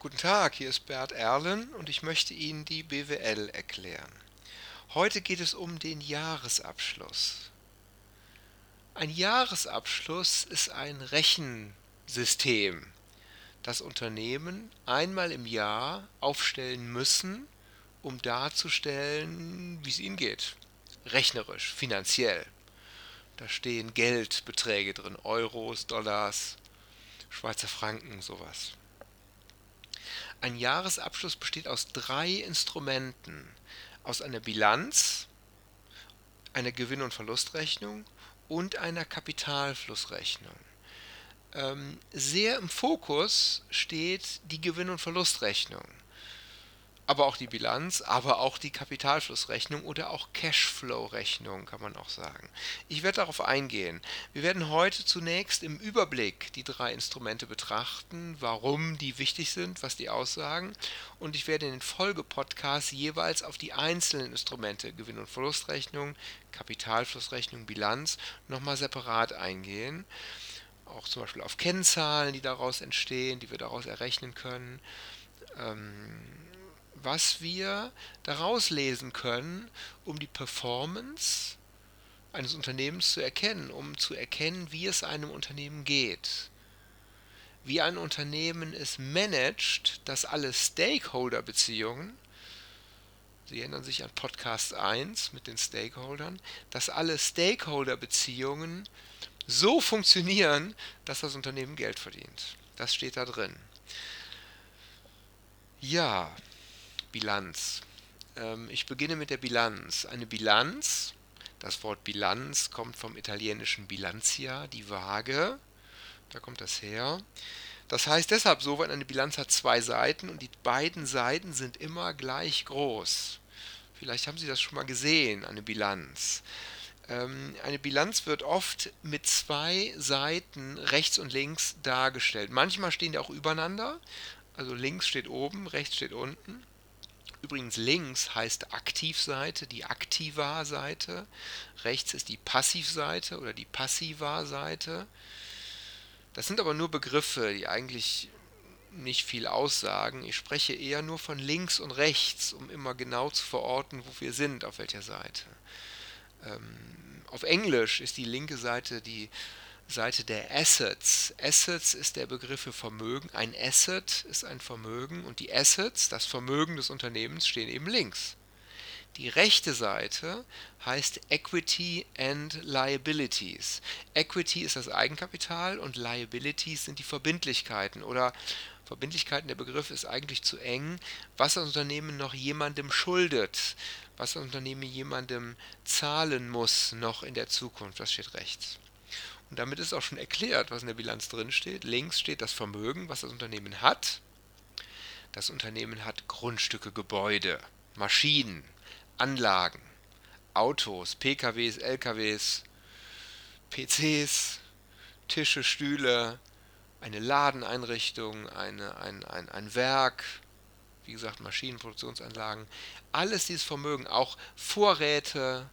Guten Tag, hier ist Bert Erlen und ich möchte Ihnen die BWL erklären. Heute geht es um den Jahresabschluss. Ein Jahresabschluss ist ein Rechensystem, das Unternehmen einmal im Jahr aufstellen müssen, um darzustellen, wie es ihnen geht. Rechnerisch, finanziell. Da stehen Geldbeträge drin, Euros, Dollars, Schweizer Franken, sowas. Ein Jahresabschluss besteht aus drei Instrumenten. Aus einer Bilanz, einer Gewinn- und Verlustrechnung und einer Kapitalflussrechnung. Ähm, sehr im Fokus steht die Gewinn- und Verlustrechnung aber auch die Bilanz, aber auch die Kapitalflussrechnung oder auch Cashflow-Rechnung, kann man auch sagen. Ich werde darauf eingehen. Wir werden heute zunächst im Überblick die drei Instrumente betrachten, warum die wichtig sind, was die aussagen. Und ich werde in den Folgepodcasts jeweils auf die einzelnen Instrumente, Gewinn- und Verlustrechnung, Kapitalflussrechnung, Bilanz, nochmal separat eingehen. Auch zum Beispiel auf Kennzahlen, die daraus entstehen, die wir daraus errechnen können. Ähm, was wir daraus lesen können, um die Performance eines Unternehmens zu erkennen, um zu erkennen, wie es einem Unternehmen geht. Wie ein Unternehmen es managt, dass alle Stakeholder-Beziehungen, Sie erinnern sich an Podcast 1 mit den Stakeholdern, dass alle Stakeholder-Beziehungen so funktionieren, dass das Unternehmen Geld verdient. Das steht da drin. Ja, Bilanz. Ähm, ich beginne mit der Bilanz. Eine Bilanz, das Wort Bilanz kommt vom italienischen Bilanzia, die Waage. Da kommt das her. Das heißt deshalb so, weil eine Bilanz hat zwei Seiten und die beiden Seiten sind immer gleich groß. Vielleicht haben Sie das schon mal gesehen, eine Bilanz. Ähm, eine Bilanz wird oft mit zwei Seiten rechts und links dargestellt. Manchmal stehen die auch übereinander. Also links steht oben, rechts steht unten. Übrigens links heißt Aktivseite, die Aktiva-Seite. Rechts ist die Passivseite oder die Passiva-Seite. Das sind aber nur Begriffe, die eigentlich nicht viel aussagen. Ich spreche eher nur von links und rechts, um immer genau zu verorten, wo wir sind, auf welcher Seite. Ähm, auf Englisch ist die linke Seite die Seite der Assets. Assets ist der Begriff für Vermögen. Ein Asset ist ein Vermögen und die Assets, das Vermögen des Unternehmens, stehen eben links. Die rechte Seite heißt Equity and Liabilities. Equity ist das Eigenkapital und Liabilities sind die Verbindlichkeiten oder Verbindlichkeiten, der Begriff ist eigentlich zu eng, was das Unternehmen noch jemandem schuldet, was das Unternehmen jemandem zahlen muss noch in der Zukunft, das steht rechts. Und damit ist auch schon erklärt, was in der Bilanz drin steht. Links steht das Vermögen, was das Unternehmen hat. Das Unternehmen hat Grundstücke, Gebäude, Maschinen, Anlagen, Autos, PKWs, LKWs, PCs, Tische, Stühle, eine Ladeneinrichtung, eine, ein, ein, ein Werk, wie gesagt, Maschinen, Produktionsanlagen. Alles dieses Vermögen, auch Vorräte,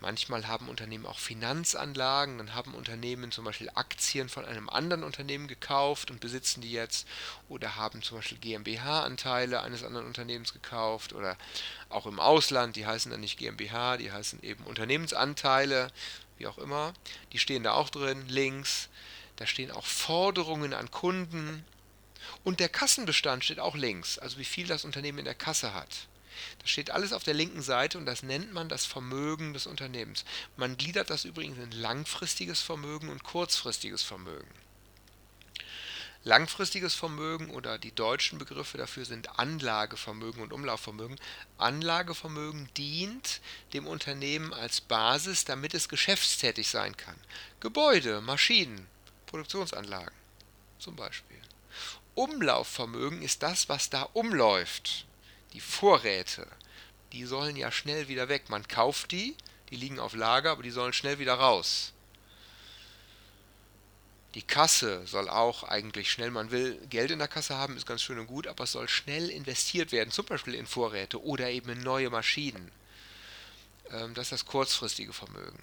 Manchmal haben Unternehmen auch Finanzanlagen, dann haben Unternehmen zum Beispiel Aktien von einem anderen Unternehmen gekauft und besitzen die jetzt oder haben zum Beispiel GmbH-Anteile eines anderen Unternehmens gekauft oder auch im Ausland, die heißen dann nicht GmbH, die heißen eben Unternehmensanteile, wie auch immer. Die stehen da auch drin, links. Da stehen auch Forderungen an Kunden. Und der Kassenbestand steht auch links, also wie viel das Unternehmen in der Kasse hat. Das steht alles auf der linken Seite und das nennt man das Vermögen des Unternehmens. Man gliedert das übrigens in langfristiges Vermögen und kurzfristiges Vermögen. Langfristiges Vermögen oder die deutschen Begriffe dafür sind Anlagevermögen und Umlaufvermögen. Anlagevermögen dient dem Unternehmen als Basis, damit es geschäftstätig sein kann. Gebäude, Maschinen, Produktionsanlagen zum Beispiel. Umlaufvermögen ist das, was da umläuft die Vorräte, die sollen ja schnell wieder weg. Man kauft die, die liegen auf Lager, aber die sollen schnell wieder raus. Die Kasse soll auch eigentlich schnell, man will Geld in der Kasse haben, ist ganz schön und gut, aber es soll schnell investiert werden, zum Beispiel in Vorräte oder eben in neue Maschinen. Ähm, das ist das kurzfristige Vermögen.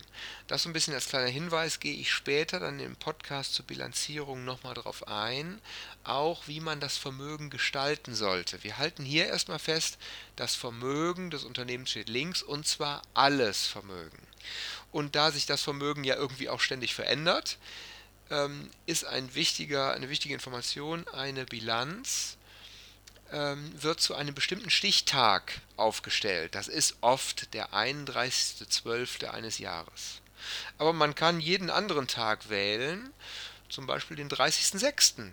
Das so ein bisschen als kleiner Hinweis gehe ich später dann im Podcast zur Bilanzierung nochmal drauf ein, auch wie man das Vermögen gestalten sollte. Wir halten hier erstmal fest, das Vermögen des Unternehmens steht links und zwar alles Vermögen. Und da sich das Vermögen ja irgendwie auch ständig verändert, ähm, ist ein wichtiger, eine wichtige Information eine Bilanz wird zu einem bestimmten Stichtag aufgestellt. Das ist oft der 31.12. eines Jahres. Aber man kann jeden anderen Tag wählen, zum Beispiel den 30.06.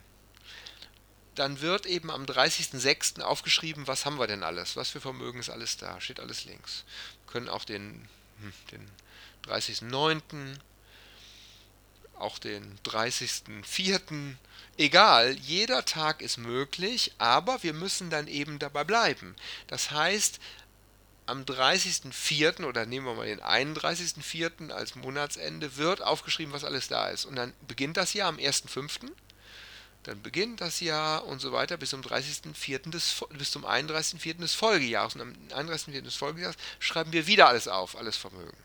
Dann wird eben am 30.06. aufgeschrieben, was haben wir denn alles, was für Vermögen ist alles da, steht alles links. Wir können auch den, hm, den 30.09., auch den 30.04., Egal, jeder Tag ist möglich, aber wir müssen dann eben dabei bleiben. Das heißt, am 30.04. oder nehmen wir mal den 31.04. als Monatsende wird aufgeschrieben, was alles da ist. Und dann beginnt das Jahr am 1.05. Dann beginnt das Jahr und so weiter bis zum 30.04. Des, bis zum 31.04. des Folgejahres. Und am 31.04. des Folgejahres schreiben wir wieder alles auf, alles Vermögen.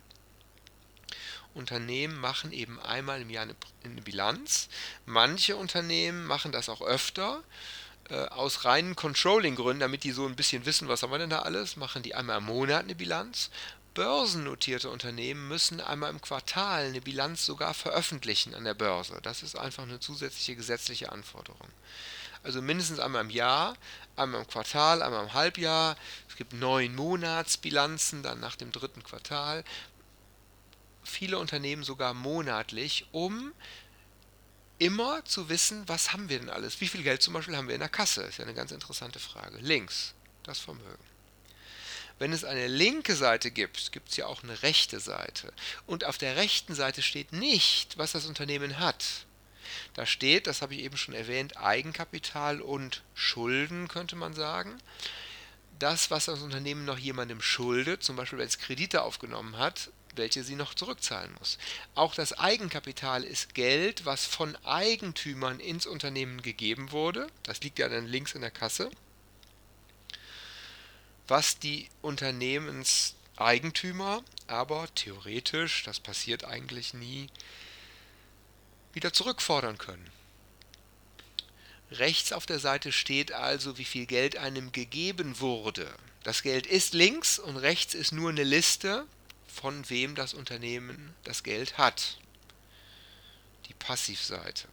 Unternehmen machen eben einmal im Jahr eine, eine Bilanz. Manche Unternehmen machen das auch öfter. Äh, aus reinen Controlling-Gründen, damit die so ein bisschen wissen, was haben wir denn da alles, machen die einmal im Monat eine Bilanz. Börsennotierte Unternehmen müssen einmal im Quartal eine Bilanz sogar veröffentlichen an der Börse. Das ist einfach eine zusätzliche gesetzliche Anforderung. Also mindestens einmal im Jahr, einmal im Quartal, einmal im Halbjahr. Es gibt neun Monatsbilanzen, dann nach dem dritten Quartal viele Unternehmen sogar monatlich, um immer zu wissen, was haben wir denn alles? Wie viel Geld zum Beispiel haben wir in der Kasse? Ist ja eine ganz interessante Frage. Links, das Vermögen. Wenn es eine linke Seite gibt, gibt es ja auch eine rechte Seite. Und auf der rechten Seite steht nicht, was das Unternehmen hat. Da steht, das habe ich eben schon erwähnt, Eigenkapital und Schulden, könnte man sagen. Das, was das Unternehmen noch jemandem schuldet, zum Beispiel wenn es Kredite aufgenommen hat, welche sie noch zurückzahlen muss. Auch das Eigenkapital ist Geld, was von Eigentümern ins Unternehmen gegeben wurde. Das liegt ja dann links in der Kasse. Was die Unternehmenseigentümer aber theoretisch, das passiert eigentlich nie, wieder zurückfordern können. Rechts auf der Seite steht also, wie viel Geld einem gegeben wurde. Das Geld ist links und rechts ist nur eine Liste von wem das Unternehmen das Geld hat. Die Passivseite.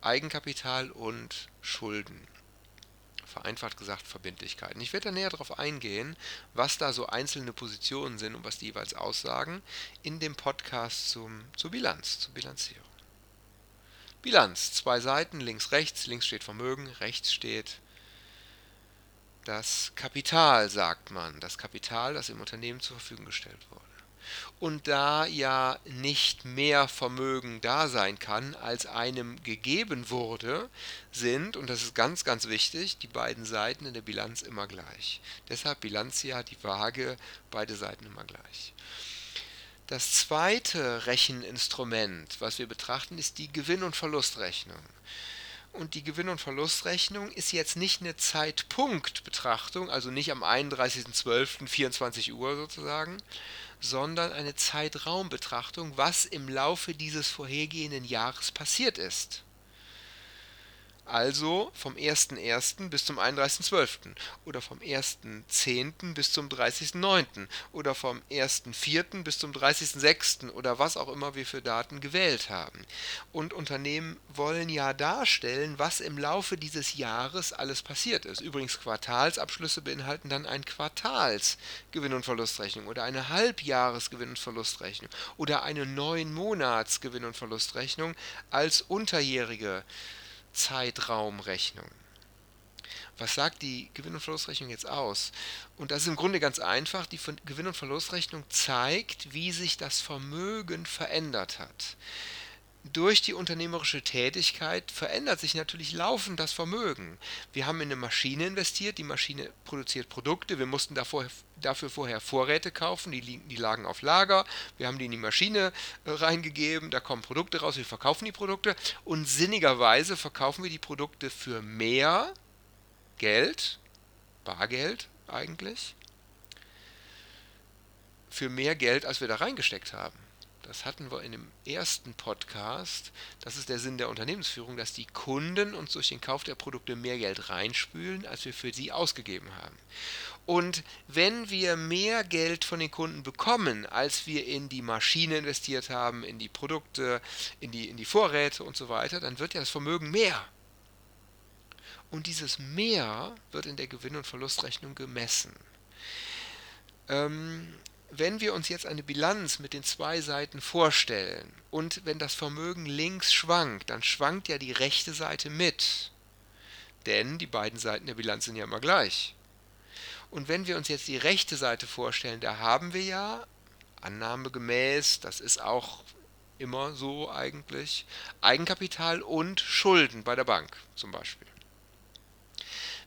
Eigenkapital und Schulden. Vereinfacht gesagt Verbindlichkeiten. Ich werde da näher darauf eingehen, was da so einzelne Positionen sind und was die jeweils aussagen, in dem Podcast zum, zur Bilanz, zur Bilanzierung. Bilanz, zwei Seiten, links, rechts, links steht Vermögen, rechts steht das Kapital, sagt man, das Kapital, das im Unternehmen zur Verfügung gestellt wurde. Und da ja nicht mehr Vermögen da sein kann, als einem gegeben wurde, sind, und das ist ganz, ganz wichtig, die beiden Seiten in der Bilanz immer gleich. Deshalb Bilanzjahr, die Waage, beide Seiten immer gleich. Das zweite Recheninstrument, was wir betrachten, ist die Gewinn- und Verlustrechnung. Und die Gewinn- und Verlustrechnung ist jetzt nicht eine Zeitpunktbetrachtung, also nicht am 31.12.24 Uhr sozusagen, sondern eine Zeitraumbetrachtung, was im Laufe dieses vorhergehenden Jahres passiert ist. Also vom 1.1. bis zum 31.12. oder vom 1.10. bis zum 30.9. oder vom 1.4. bis zum 30.6. oder was auch immer wir für Daten gewählt haben. Und Unternehmen wollen ja darstellen, was im Laufe dieses Jahres alles passiert ist. Übrigens Quartalsabschlüsse beinhalten dann ein Quartalsgewinn- und Verlustrechnung oder eine Halbjahresgewinn- und Verlustrechnung oder eine neun Monats Gewinn- und Verlustrechnung als unterjährige Zeitraumrechnung. Was sagt die Gewinn- und Verlustrechnung jetzt aus? Und das ist im Grunde ganz einfach. Die Gewinn- und Verlustrechnung zeigt, wie sich das Vermögen verändert hat durch die unternehmerische Tätigkeit verändert sich natürlich laufend das Vermögen. Wir haben in eine Maschine investiert, die Maschine produziert Produkte, wir mussten davor, dafür vorher Vorräte kaufen, die, die lagen auf Lager, wir haben die in die Maschine äh, reingegeben, da kommen Produkte raus, wir verkaufen die Produkte und sinnigerweise verkaufen wir die Produkte für mehr Geld, Bargeld eigentlich, für mehr Geld, als wir da reingesteckt haben. Das hatten wir in dem ersten Podcast. Das ist der Sinn der Unternehmensführung, dass die Kunden uns durch den Kauf der Produkte mehr Geld reinspülen, als wir für sie ausgegeben haben. Und wenn wir mehr Geld von den Kunden bekommen, als wir in die Maschine investiert haben, in die Produkte, in die, in die Vorräte und so weiter, dann wird ja das Vermögen mehr. Und dieses Mehr wird in der Gewinn- und Verlustrechnung gemessen. Ähm, wenn wir uns jetzt eine Bilanz mit den zwei Seiten vorstellen und wenn das Vermögen links schwankt, dann schwankt ja die rechte Seite mit. Denn die beiden Seiten der Bilanz sind ja immer gleich. Und wenn wir uns jetzt die rechte Seite vorstellen, da haben wir ja, annahmegemäß, das ist auch immer so eigentlich, Eigenkapital und Schulden bei der Bank zum Beispiel.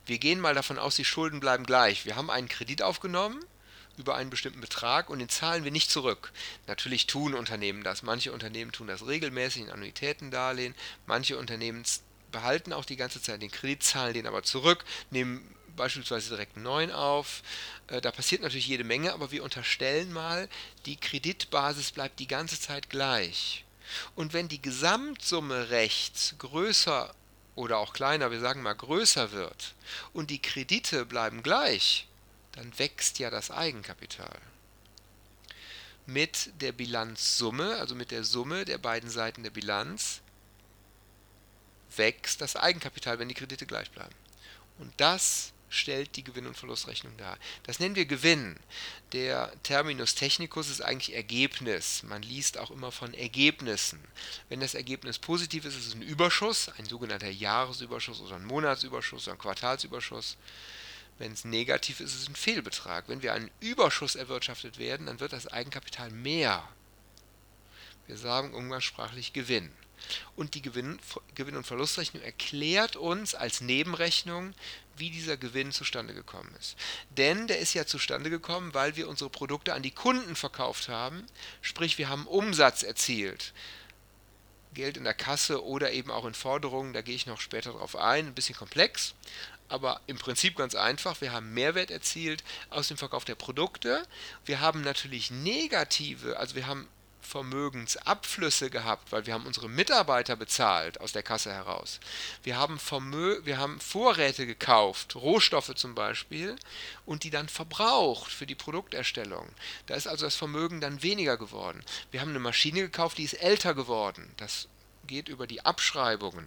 Wir gehen mal davon aus, die Schulden bleiben gleich. Wir haben einen Kredit aufgenommen über einen bestimmten Betrag und den zahlen wir nicht zurück. Natürlich tun Unternehmen das. Manche Unternehmen tun das regelmäßig in Annuitätendarlehen. Manche Unternehmen behalten auch die ganze Zeit den Kredit, zahlen den aber zurück, nehmen beispielsweise direkt einen neuen auf. Äh, da passiert natürlich jede Menge, aber wir unterstellen mal, die Kreditbasis bleibt die ganze Zeit gleich. Und wenn die Gesamtsumme rechts größer oder auch kleiner, wir sagen mal größer wird und die Kredite bleiben gleich, dann wächst ja das Eigenkapital. Mit der Bilanzsumme, also mit der Summe der beiden Seiten der Bilanz, wächst das Eigenkapital, wenn die Kredite gleich bleiben. Und das stellt die Gewinn- und Verlustrechnung dar. Das nennen wir Gewinn. Der Terminus technicus ist eigentlich Ergebnis. Man liest auch immer von Ergebnissen. Wenn das Ergebnis positiv ist, ist es ein Überschuss, ein sogenannter Jahresüberschuss oder ein Monatsüberschuss oder ein Quartalsüberschuss. Wenn es negativ ist, ist es ein Fehlbetrag. Wenn wir einen Überschuss erwirtschaftet werden, dann wird das Eigenkapital mehr. Wir sagen umgangssprachlich Gewinn. Und die Gewinn, Gewinn- und Verlustrechnung erklärt uns als Nebenrechnung, wie dieser Gewinn zustande gekommen ist. Denn der ist ja zustande gekommen, weil wir unsere Produkte an die Kunden verkauft haben, sprich wir haben Umsatz erzielt. Geld in der Kasse oder eben auch in Forderungen, da gehe ich noch später drauf ein, ein bisschen komplex, aber im Prinzip ganz einfach. Wir haben Mehrwert erzielt aus dem Verkauf der Produkte. Wir haben natürlich negative, also wir haben Vermögensabflüsse gehabt, weil wir haben unsere Mitarbeiter bezahlt aus der Kasse heraus. Wir haben, Vermö wir haben Vorräte gekauft, Rohstoffe zum Beispiel, und die dann verbraucht für die Produkterstellung. Da ist also das Vermögen dann weniger geworden. Wir haben eine Maschine gekauft, die ist älter geworden. Das geht über die Abschreibungen.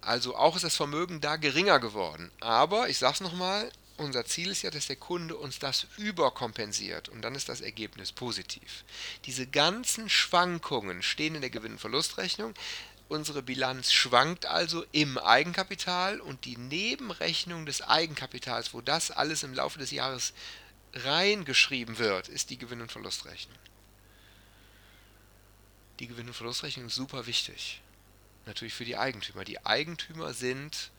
Also auch ist das Vermögen da geringer geworden. Aber, ich sage es nochmal, unser Ziel ist ja, dass der Kunde uns das überkompensiert und dann ist das Ergebnis positiv. Diese ganzen Schwankungen stehen in der Gewinn- und Verlustrechnung. Unsere Bilanz schwankt also im Eigenkapital und die Nebenrechnung des Eigenkapitals, wo das alles im Laufe des Jahres reingeschrieben wird, ist die Gewinn- und Verlustrechnung. Die Gewinn- und Verlustrechnung ist super wichtig. Natürlich für die Eigentümer. Die Eigentümer sind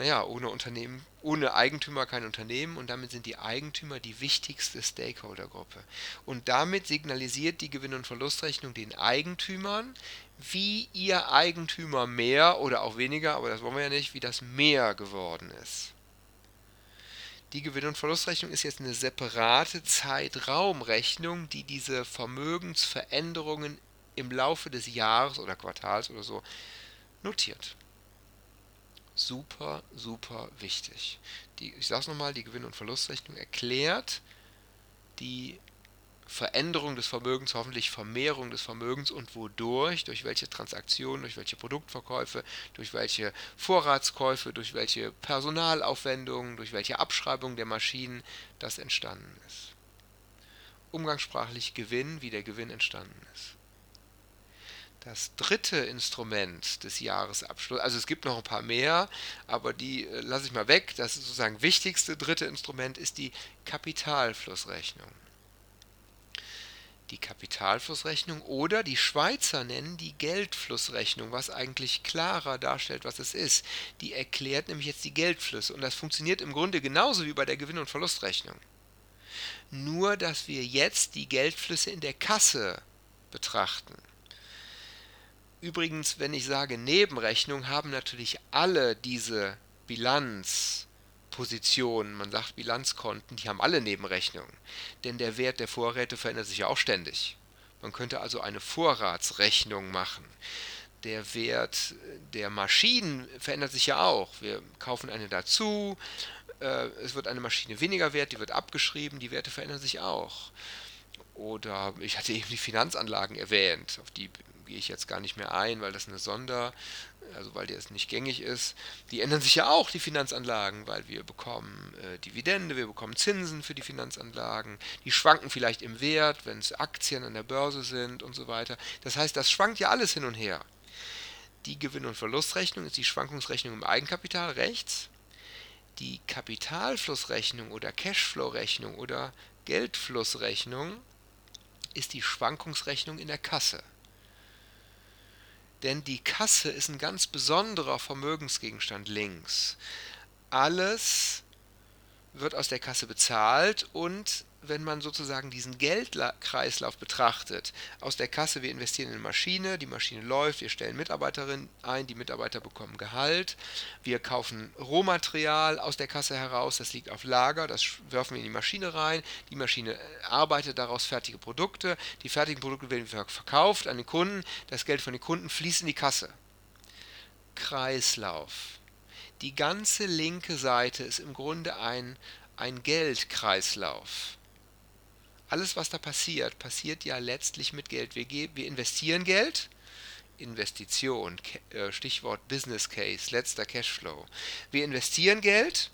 naja, ohne Unternehmen, ohne Eigentümer kein Unternehmen und damit sind die Eigentümer die wichtigste Stakeholdergruppe. Und damit signalisiert die Gewinn- und Verlustrechnung den Eigentümern, wie ihr Eigentümer mehr oder auch weniger, aber das wollen wir ja nicht, wie das mehr geworden ist. Die Gewinn- und Verlustrechnung ist jetzt eine separate Zeitraumrechnung, die diese Vermögensveränderungen im Laufe des Jahres oder Quartals oder so notiert super, super wichtig. Die, ich sage es nochmal, die Gewinn- und Verlustrechnung erklärt die Veränderung des Vermögens, hoffentlich Vermehrung des Vermögens und wodurch, durch welche Transaktionen, durch welche Produktverkäufe, durch welche Vorratskäufe, durch welche Personalaufwendungen, durch welche Abschreibung der Maschinen das entstanden ist. Umgangssprachlich Gewinn, wie der Gewinn entstanden ist. Das dritte Instrument des Jahresabschlusses, also es gibt noch ein paar mehr, aber die äh, lasse ich mal weg. Das sozusagen wichtigste dritte Instrument ist die Kapitalflussrechnung. Die Kapitalflussrechnung oder die Schweizer nennen die Geldflussrechnung, was eigentlich klarer darstellt, was es ist. Die erklärt nämlich jetzt die Geldflüsse und das funktioniert im Grunde genauso wie bei der Gewinn- und Verlustrechnung. Nur, dass wir jetzt die Geldflüsse in der Kasse betrachten. Übrigens, wenn ich sage Nebenrechnung, haben natürlich alle diese Bilanz Positionen, man sagt Bilanzkonten, die haben alle Nebenrechnungen. Denn der Wert der Vorräte verändert sich ja auch ständig. Man könnte also eine Vorratsrechnung machen. Der Wert der Maschinen verändert sich ja auch. Wir kaufen eine dazu, äh, es wird eine Maschine weniger wert, die wird abgeschrieben, die Werte verändern sich auch. Oder ich hatte eben die Finanzanlagen erwähnt, auf die gehe ich jetzt gar nicht mehr ein, weil das eine Sonder, also weil das nicht gängig ist. Die ändern sich ja auch, die Finanzanlagen, weil wir bekommen äh, Dividende, wir bekommen Zinsen für die Finanzanlagen. Die schwanken vielleicht im Wert, wenn es Aktien an der Börse sind und so weiter. Das heißt, das schwankt ja alles hin und her. Die Gewinn- und Verlustrechnung ist die Schwankungsrechnung im Eigenkapital rechts. Die Kapitalflussrechnung oder Cashflow-Rechnung oder Geldflussrechnung ist die Schwankungsrechnung in der Kasse. Denn die Kasse ist ein ganz besonderer Vermögensgegenstand links. Alles wird aus der Kasse bezahlt und wenn man sozusagen diesen Geldkreislauf betrachtet, aus der Kasse, wir investieren in eine Maschine, die Maschine läuft, wir stellen Mitarbeiterinnen ein, die Mitarbeiter bekommen Gehalt, wir kaufen Rohmaterial aus der Kasse heraus, das liegt auf Lager, das werfen wir in die Maschine rein, die Maschine äh, arbeitet daraus fertige Produkte, die fertigen Produkte werden verkauft an den Kunden, das Geld von den Kunden fließt in die Kasse. Kreislauf. Die ganze linke Seite ist im Grunde ein, ein Geldkreislauf alles, was da passiert, passiert ja letztlich mit Geld. Wir, wir investieren Geld, Investition, äh, Stichwort Business Case, letzter Cashflow. Wir investieren Geld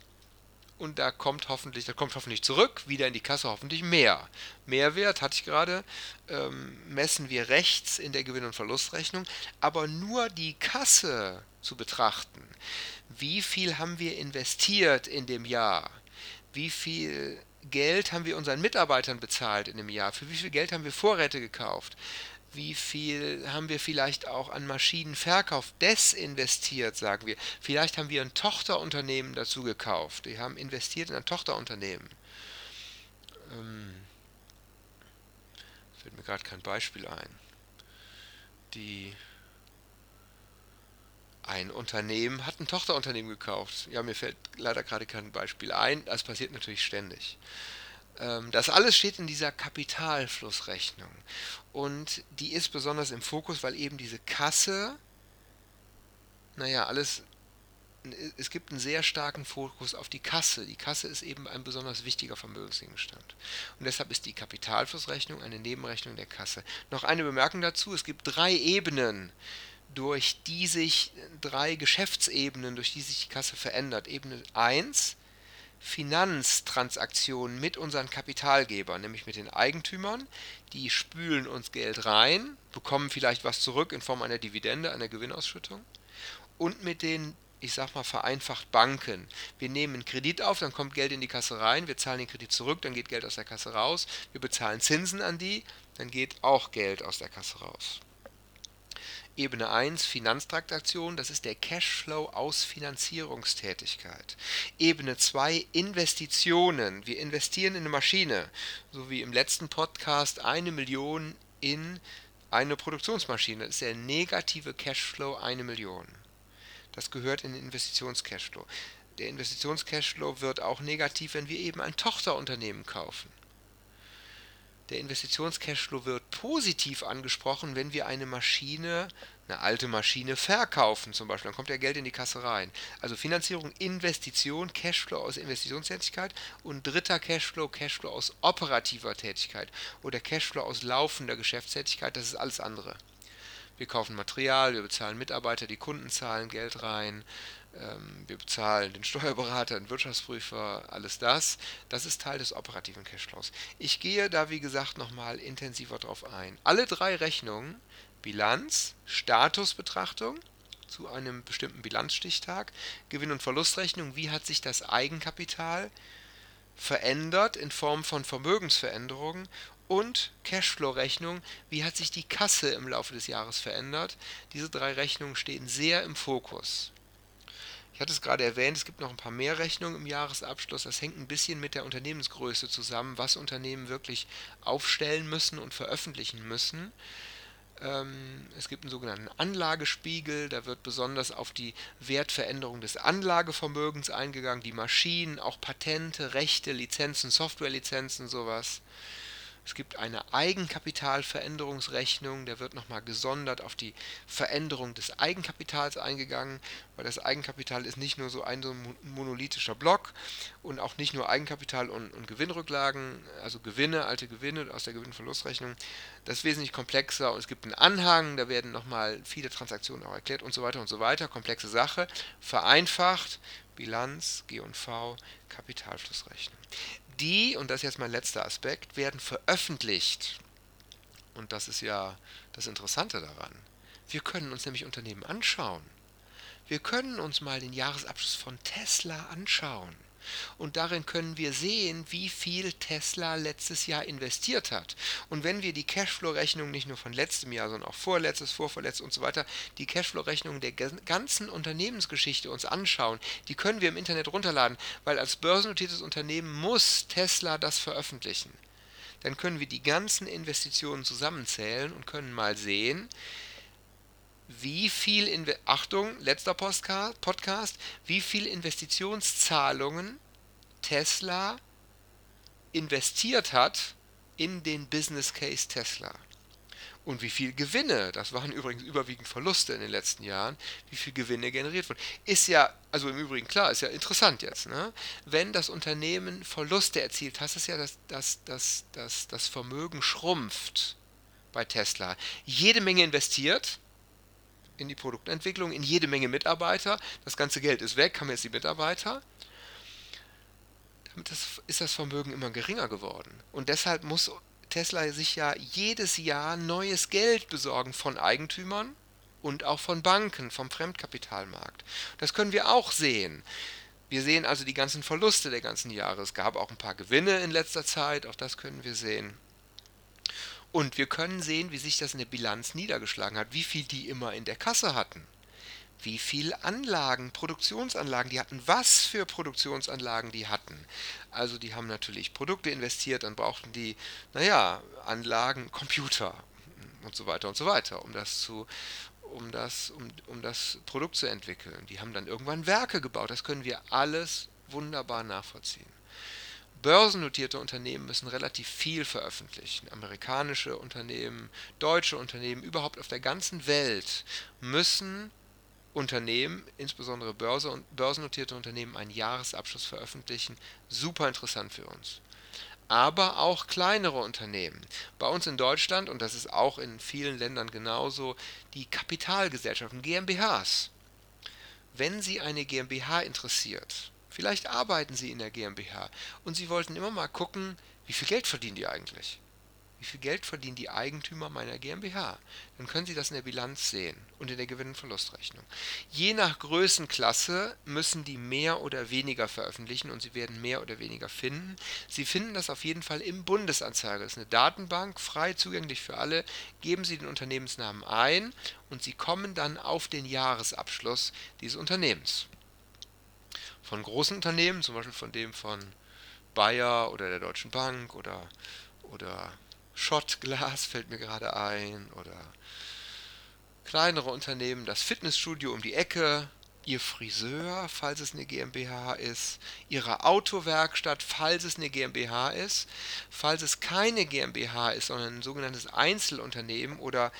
und da kommt hoffentlich, da kommt hoffentlich zurück, wieder in die Kasse hoffentlich mehr. Mehrwert, hatte ich gerade, ähm, messen wir rechts in der Gewinn- und Verlustrechnung, aber nur die Kasse zu betrachten. Wie viel haben wir investiert in dem Jahr? Wie viel Geld haben wir unseren Mitarbeitern bezahlt in einem Jahr? Für wie viel Geld haben wir Vorräte gekauft? Wie viel haben wir vielleicht auch an Maschinenverkauf desinvestiert, sagen wir? Vielleicht haben wir ein Tochterunternehmen dazu gekauft. Wir haben investiert in ein Tochterunternehmen. Ähm, fällt mir gerade kein Beispiel ein. Die ein Unternehmen hat ein Tochterunternehmen gekauft. Ja, mir fällt leider gerade kein Beispiel ein. Das passiert natürlich ständig. Ähm, das alles steht in dieser Kapitalflussrechnung. Und die ist besonders im Fokus, weil eben diese Kasse, naja, alles, es gibt einen sehr starken Fokus auf die Kasse. Die Kasse ist eben ein besonders wichtiger Vermögensgegenstand. Und deshalb ist die Kapitalflussrechnung eine Nebenrechnung der Kasse. Noch eine Bemerkung dazu, es gibt drei Ebenen durch die sich drei Geschäftsebenen, durch die sich die Kasse verändert. Ebene 1, Finanztransaktionen mit unseren Kapitalgebern, nämlich mit den Eigentümern, die spülen uns Geld rein, bekommen vielleicht was zurück in Form einer Dividende, einer Gewinnausschüttung und mit den ich sag mal vereinfacht Banken. Wir nehmen einen Kredit auf, dann kommt Geld in die Kasse rein, wir zahlen den Kredit zurück, dann geht Geld aus der Kasse raus, wir bezahlen Zinsen an die, dann geht auch Geld aus der Kasse raus. Ebene 1 Finanztransaktion, das ist der Cashflow aus Finanzierungstätigkeit. Ebene 2 Investitionen. Wir investieren in eine Maschine, so wie im letzten Podcast eine Million in eine Produktionsmaschine. Das ist der negative Cashflow eine Million. Das gehört in den Investitionscashflow. Der Investitionscashflow wird auch negativ, wenn wir eben ein Tochterunternehmen kaufen. Der Investitionscashflow wird positiv angesprochen, wenn wir eine Maschine, eine alte Maschine verkaufen zum Beispiel. Dann kommt ja Geld in die Kasse rein. Also Finanzierung, Investition, Cashflow aus Investitionstätigkeit und dritter Cashflow, Cashflow aus operativer Tätigkeit oder Cashflow aus laufender Geschäftstätigkeit. Das ist alles andere. Wir kaufen Material, wir bezahlen Mitarbeiter, die Kunden zahlen Geld rein, wir bezahlen den Steuerberater, den Wirtschaftsprüfer, alles das. Das ist Teil des operativen Cashflows. Ich gehe da, wie gesagt, nochmal intensiver drauf ein. Alle drei Rechnungen, Bilanz, Statusbetrachtung zu einem bestimmten Bilanzstichtag, Gewinn- und Verlustrechnung, wie hat sich das Eigenkapital verändert in Form von Vermögensveränderungen und Cashflow-Rechnung, wie hat sich die Kasse im Laufe des Jahres verändert. Diese drei Rechnungen stehen sehr im Fokus. Ich hatte es gerade erwähnt, es gibt noch ein paar mehr Rechnungen im Jahresabschluss. Das hängt ein bisschen mit der Unternehmensgröße zusammen, was Unternehmen wirklich aufstellen müssen und veröffentlichen müssen. Ähm, es gibt einen sogenannten Anlagespiegel, da wird besonders auf die Wertveränderung des Anlagevermögens eingegangen, die Maschinen, auch Patente, Rechte, Lizenzen, Softwarelizenzen, sowas. Es gibt eine Eigenkapitalveränderungsrechnung, der wird nochmal gesondert auf die Veränderung des Eigenkapitals eingegangen, weil das Eigenkapital ist nicht nur so ein monolithischer Block und auch nicht nur Eigenkapital und, und Gewinnrücklagen, also Gewinne, alte Gewinne aus der Gewinnverlustrechnung. Das ist wesentlich komplexer und es gibt einen Anhang, da werden nochmal viele Transaktionen auch erklärt und so weiter und so weiter. Komplexe Sache, vereinfacht, Bilanz, G&V, Kapitalflussrechnung die, und das ist jetzt mein letzter Aspekt, werden veröffentlicht. Und das ist ja das Interessante daran. Wir können uns nämlich Unternehmen anschauen. Wir können uns mal den Jahresabschluss von Tesla anschauen. Und darin können wir sehen, wie viel Tesla letztes Jahr investiert hat. Und wenn wir die Cashflow-Rechnung nicht nur von letztem Jahr, sondern auch vorletztes, vorvorletztes und so weiter, die Cashflow-Rechnung der ganzen Unternehmensgeschichte uns anschauen, die können wir im Internet runterladen, weil als börsennotiertes Unternehmen muss Tesla das veröffentlichen. Dann können wir die ganzen Investitionen zusammenzählen und können mal sehen, wie viel, Inve Achtung, letzter Podcast, wie viel Investitionszahlungen Tesla investiert hat in den Business Case Tesla. Und wie viel Gewinne, das waren übrigens überwiegend Verluste in den letzten Jahren, wie viel Gewinne generiert wurden. Ist ja, also im Übrigen klar, ist ja interessant jetzt. Ne? Wenn das Unternehmen Verluste erzielt, heißt das ja, dass, dass, dass, dass das Vermögen schrumpft bei Tesla. Jede Menge investiert, in die Produktentwicklung, in jede Menge Mitarbeiter. Das ganze Geld ist weg, haben jetzt die Mitarbeiter. Damit ist das Vermögen immer geringer geworden. Und deshalb muss Tesla sich ja jedes Jahr neues Geld besorgen von Eigentümern und auch von Banken, vom Fremdkapitalmarkt. Das können wir auch sehen. Wir sehen also die ganzen Verluste der ganzen Jahre. Es gab auch ein paar Gewinne in letzter Zeit, auch das können wir sehen. Und wir können sehen, wie sich das in der Bilanz niedergeschlagen hat, wie viel die immer in der Kasse hatten. Wie viel Anlagen, Produktionsanlagen die hatten, was für Produktionsanlagen die hatten. Also die haben natürlich Produkte investiert, dann brauchten die, naja, Anlagen, Computer und so weiter und so weiter, um das zu, um das, um, um das Produkt zu entwickeln. Die haben dann irgendwann Werke gebaut. Das können wir alles wunderbar nachvollziehen. Börsennotierte Unternehmen müssen relativ viel veröffentlichen. Amerikanische Unternehmen, deutsche Unternehmen, überhaupt auf der ganzen Welt müssen Unternehmen, insbesondere Börse und börsennotierte Unternehmen, einen Jahresabschluss veröffentlichen. Super interessant für uns. Aber auch kleinere Unternehmen. Bei uns in Deutschland, und das ist auch in vielen Ländern genauso, die Kapitalgesellschaften, GmbHs. Wenn Sie eine GmbH interessiert, Vielleicht arbeiten Sie in der GmbH und Sie wollten immer mal gucken, wie viel Geld verdienen die eigentlich? Wie viel Geld verdienen die Eigentümer meiner GmbH? Dann können Sie das in der Bilanz sehen und in der Gewinn- und Verlustrechnung. Je nach Größenklasse müssen die mehr oder weniger veröffentlichen und Sie werden mehr oder weniger finden. Sie finden das auf jeden Fall im Bundesanzeiger. Das ist eine Datenbank, frei zugänglich für alle. Geben Sie den Unternehmensnamen ein und Sie kommen dann auf den Jahresabschluss dieses Unternehmens von großen Unternehmen, zum Beispiel von dem von Bayer oder der Deutschen Bank oder, oder Schottglas fällt mir gerade ein oder kleinere Unternehmen, das Fitnessstudio um die Ecke, Ihr Friseur, falls es eine GmbH ist, Ihre Autowerkstatt, falls es eine GmbH ist. Falls es keine GmbH ist, sondern ein sogenanntes Einzelunternehmen oder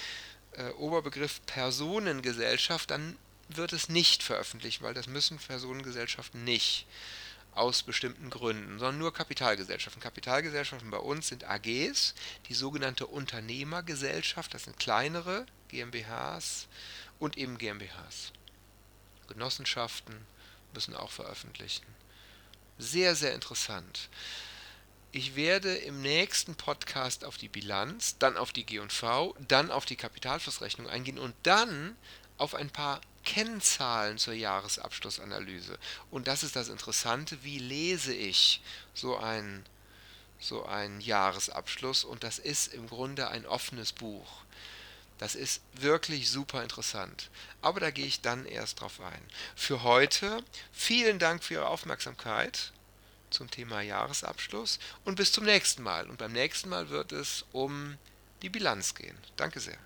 äh, Oberbegriff Personengesellschaft, dann wird es nicht veröffentlicht, weil das müssen Personengesellschaften nicht aus bestimmten Gründen, sondern nur Kapitalgesellschaften. Kapitalgesellschaften bei uns sind AGs, die sogenannte Unternehmergesellschaft, das sind kleinere GmbHs und eben GmbHs. Genossenschaften müssen auch veröffentlichen. Sehr, sehr interessant. Ich werde im nächsten Podcast auf die Bilanz, dann auf die G&V, dann auf die Kapitalflussrechnung eingehen und dann auf ein paar Kennzahlen zur Jahresabschlussanalyse. Und das ist das Interessante, wie lese ich so einen so Jahresabschluss und das ist im Grunde ein offenes Buch. Das ist wirklich super interessant. Aber da gehe ich dann erst drauf ein. Für heute vielen Dank für Ihre Aufmerksamkeit zum Thema Jahresabschluss und bis zum nächsten Mal. Und beim nächsten Mal wird es um die Bilanz gehen. Danke sehr.